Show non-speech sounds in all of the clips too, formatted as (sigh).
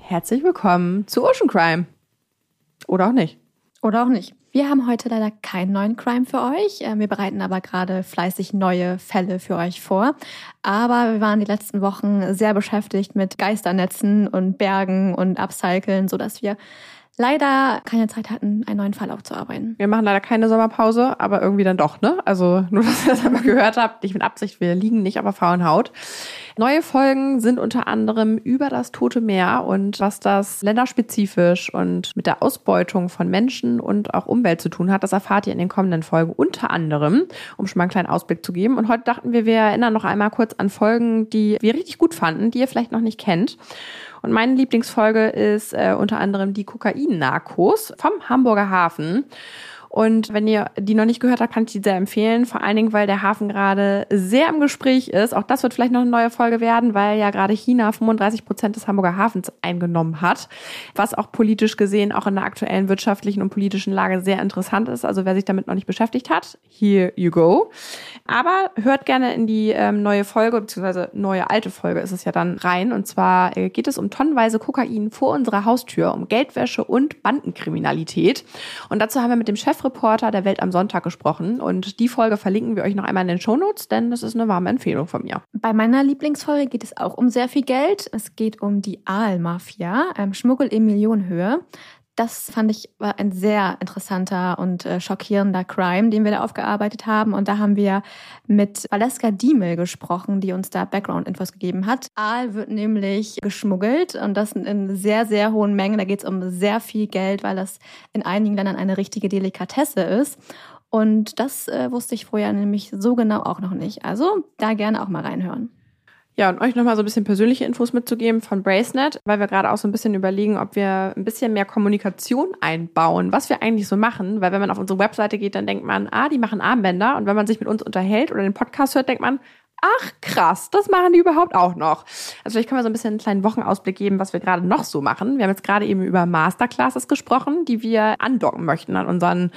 herzlich willkommen zu Ocean Crime. Oder auch nicht. Oder auch nicht. Wir haben heute leider keinen neuen Crime für euch. Äh, wir bereiten aber gerade fleißig neue Fälle für euch vor. Aber wir waren die letzten Wochen sehr beschäftigt mit Geisternetzen und Bergen und Upcyclen, sodass wir leider keine Zeit hatten, einen neuen Fall aufzuarbeiten. Wir machen leider keine Sommerpause, aber irgendwie dann doch, ne? Also (laughs) nur, dass ihr das einmal gehört habt, nicht mit Absicht, wir liegen nicht auf der faulen Haut. Neue Folgen sind unter anderem über das Tote Meer und was das länderspezifisch und mit der Ausbeutung von Menschen und auch Umwelt zu tun hat, das erfahrt ihr in den kommenden Folgen unter anderem, um schon mal einen kleinen Ausblick zu geben. Und heute dachten wir, wir erinnern noch einmal kurz an Folgen, die wir richtig gut fanden, die ihr vielleicht noch nicht kennt. Und meine Lieblingsfolge ist äh, unter anderem die Kokain-Narkos vom Hamburger Hafen. Und wenn ihr die noch nicht gehört habt, kann ich die sehr empfehlen. Vor allen Dingen, weil der Hafen gerade sehr im Gespräch ist. Auch das wird vielleicht noch eine neue Folge werden, weil ja gerade China 35 Prozent des Hamburger Hafens eingenommen hat. Was auch politisch gesehen auch in der aktuellen wirtschaftlichen und politischen Lage sehr interessant ist. Also wer sich damit noch nicht beschäftigt hat, here you go. Aber hört gerne in die ähm, neue Folge, beziehungsweise neue alte Folge ist es ja dann rein. Und zwar äh, geht es um tonnenweise Kokain vor unserer Haustür, um Geldwäsche und Bandenkriminalität. Und dazu haben wir mit dem Chef Chefreporter der Welt am Sonntag gesprochen. Und die Folge verlinken wir euch noch einmal in den Shownotes, denn das ist eine warme Empfehlung von mir. Bei meiner Lieblingsfolge geht es auch um sehr viel Geld. Es geht um die Aalmafia, ähm, Schmuggel in Millionenhöhe. Das fand ich war ein sehr interessanter und äh, schockierender Crime, den wir da aufgearbeitet haben. Und da haben wir mit Valeska Diemel gesprochen, die uns da Background-Infos gegeben hat. Aal wird nämlich geschmuggelt und das in sehr, sehr hohen Mengen. Da geht es um sehr viel Geld, weil das in einigen Ländern eine richtige Delikatesse ist. Und das äh, wusste ich vorher nämlich so genau auch noch nicht. Also da gerne auch mal reinhören. Ja, und euch nochmal so ein bisschen persönliche Infos mitzugeben von Bracenet, weil wir gerade auch so ein bisschen überlegen, ob wir ein bisschen mehr Kommunikation einbauen, was wir eigentlich so machen. Weil wenn man auf unsere Webseite geht, dann denkt man, ah, die machen Armbänder. Und wenn man sich mit uns unterhält oder den Podcast hört, denkt man, ach krass, das machen die überhaupt auch noch. Also vielleicht können wir so ein bisschen einen kleinen Wochenausblick geben, was wir gerade noch so machen. Wir haben jetzt gerade eben über Masterclasses gesprochen, die wir andocken möchten an unseren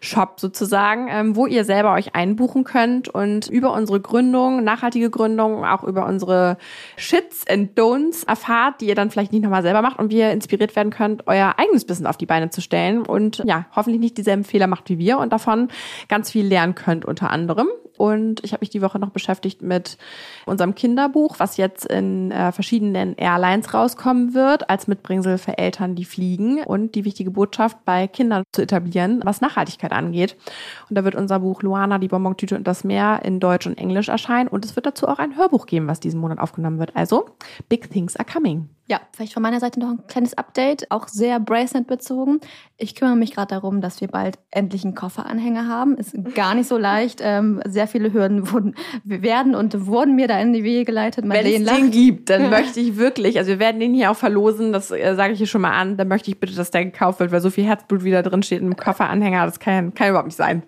Shop sozusagen, ähm, wo ihr selber euch einbuchen könnt und über unsere Gründung, nachhaltige Gründung, auch über unsere Shits and Don'ts erfahrt, die ihr dann vielleicht nicht nochmal selber macht und wie ihr inspiriert werden könnt, euer eigenes Business auf die Beine zu stellen und ja, hoffentlich nicht dieselben Fehler macht wie wir und davon ganz viel lernen könnt unter anderem. Und ich habe mich die Woche noch beschäftigt mit unserem Kinderbuch, was jetzt in äh, verschiedenen Airlines rauskommen wird, als Mitbringsel für Eltern, die fliegen und die wichtige Botschaft bei Kindern zu etablieren, was Nachhaltigkeit angeht. Und da wird unser Buch Luana, die Bonbontüte und das Meer in Deutsch und Englisch erscheinen. Und es wird dazu auch ein Hörbuch geben, was diesen Monat aufgenommen wird. Also, big things are coming. Ja, vielleicht von meiner Seite noch ein kleines Update, auch sehr Bracelet bezogen. Ich kümmere mich gerade darum, dass wir bald endlich einen Kofferanhänger haben. Ist (laughs) gar nicht so leicht. Ähm, sehr viele Hürden wurden, werden und wurden mir da in die Wege geleitet. Wenn es den gibt, dann (laughs) möchte ich wirklich, also wir werden den hier auch verlosen, das äh, sage ich hier schon mal an, dann möchte ich bitte, dass der gekauft wird, weil so viel Herzblut wieder drin steht im Kofferanhänger, das kann, kann überhaupt nicht sein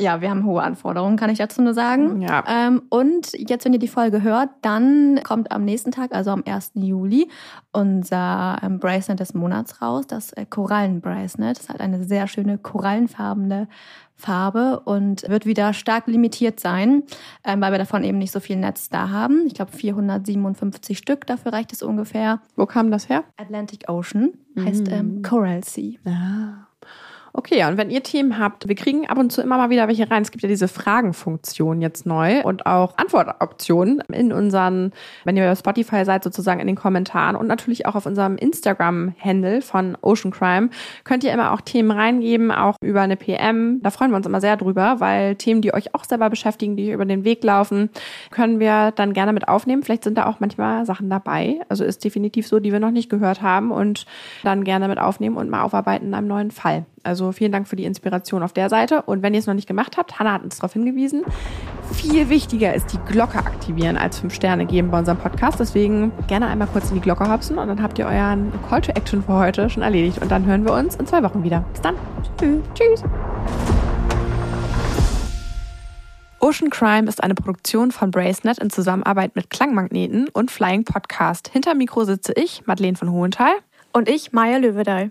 ja, wir haben hohe Anforderungen, kann ich dazu nur sagen. Ja. Ähm, und jetzt, wenn ihr die Folge hört, dann kommt am nächsten Tag, also am 1. Juli, unser ähm, Bracelet des Monats raus, das äh, Korallen-Bracelet. Das hat eine sehr schöne korallenfarbene Farbe und wird wieder stark limitiert sein, ähm, weil wir davon eben nicht so viel Netz da haben. Ich glaube 457 Stück, dafür reicht es ungefähr. Wo kam das her? Atlantic Ocean, heißt ähm, Coral Sea. Ah. Okay, und wenn ihr Themen habt, wir kriegen ab und zu immer mal wieder welche rein. Es gibt ja diese Fragenfunktion jetzt neu und auch Antwortoptionen in unseren, wenn ihr bei Spotify seid, sozusagen in den Kommentaren und natürlich auch auf unserem Instagram-Handle von Ocean Crime könnt ihr immer auch Themen reingeben, auch über eine PM. Da freuen wir uns immer sehr drüber, weil Themen, die euch auch selber beschäftigen, die über den Weg laufen, können wir dann gerne mit aufnehmen. Vielleicht sind da auch manchmal Sachen dabei. Also ist definitiv so, die wir noch nicht gehört haben und dann gerne mit aufnehmen und mal aufarbeiten in einem neuen Fall. Also vielen Dank für die Inspiration auf der Seite. Und wenn ihr es noch nicht gemacht habt, Hannah hat uns darauf hingewiesen, viel wichtiger ist die Glocke aktivieren als fünf Sterne geben bei unserem Podcast. Deswegen gerne einmal kurz in die Glocke hopsen und dann habt ihr euren Call to Action für heute schon erledigt. Und dann hören wir uns in zwei Wochen wieder. Bis dann. Tschüss. Tschüss. Ocean Crime ist eine Produktion von Bracenet in Zusammenarbeit mit Klangmagneten und Flying Podcast. Hinter Mikro sitze ich, Madeleine von Hohenthal. Und ich, Maya Löwedal.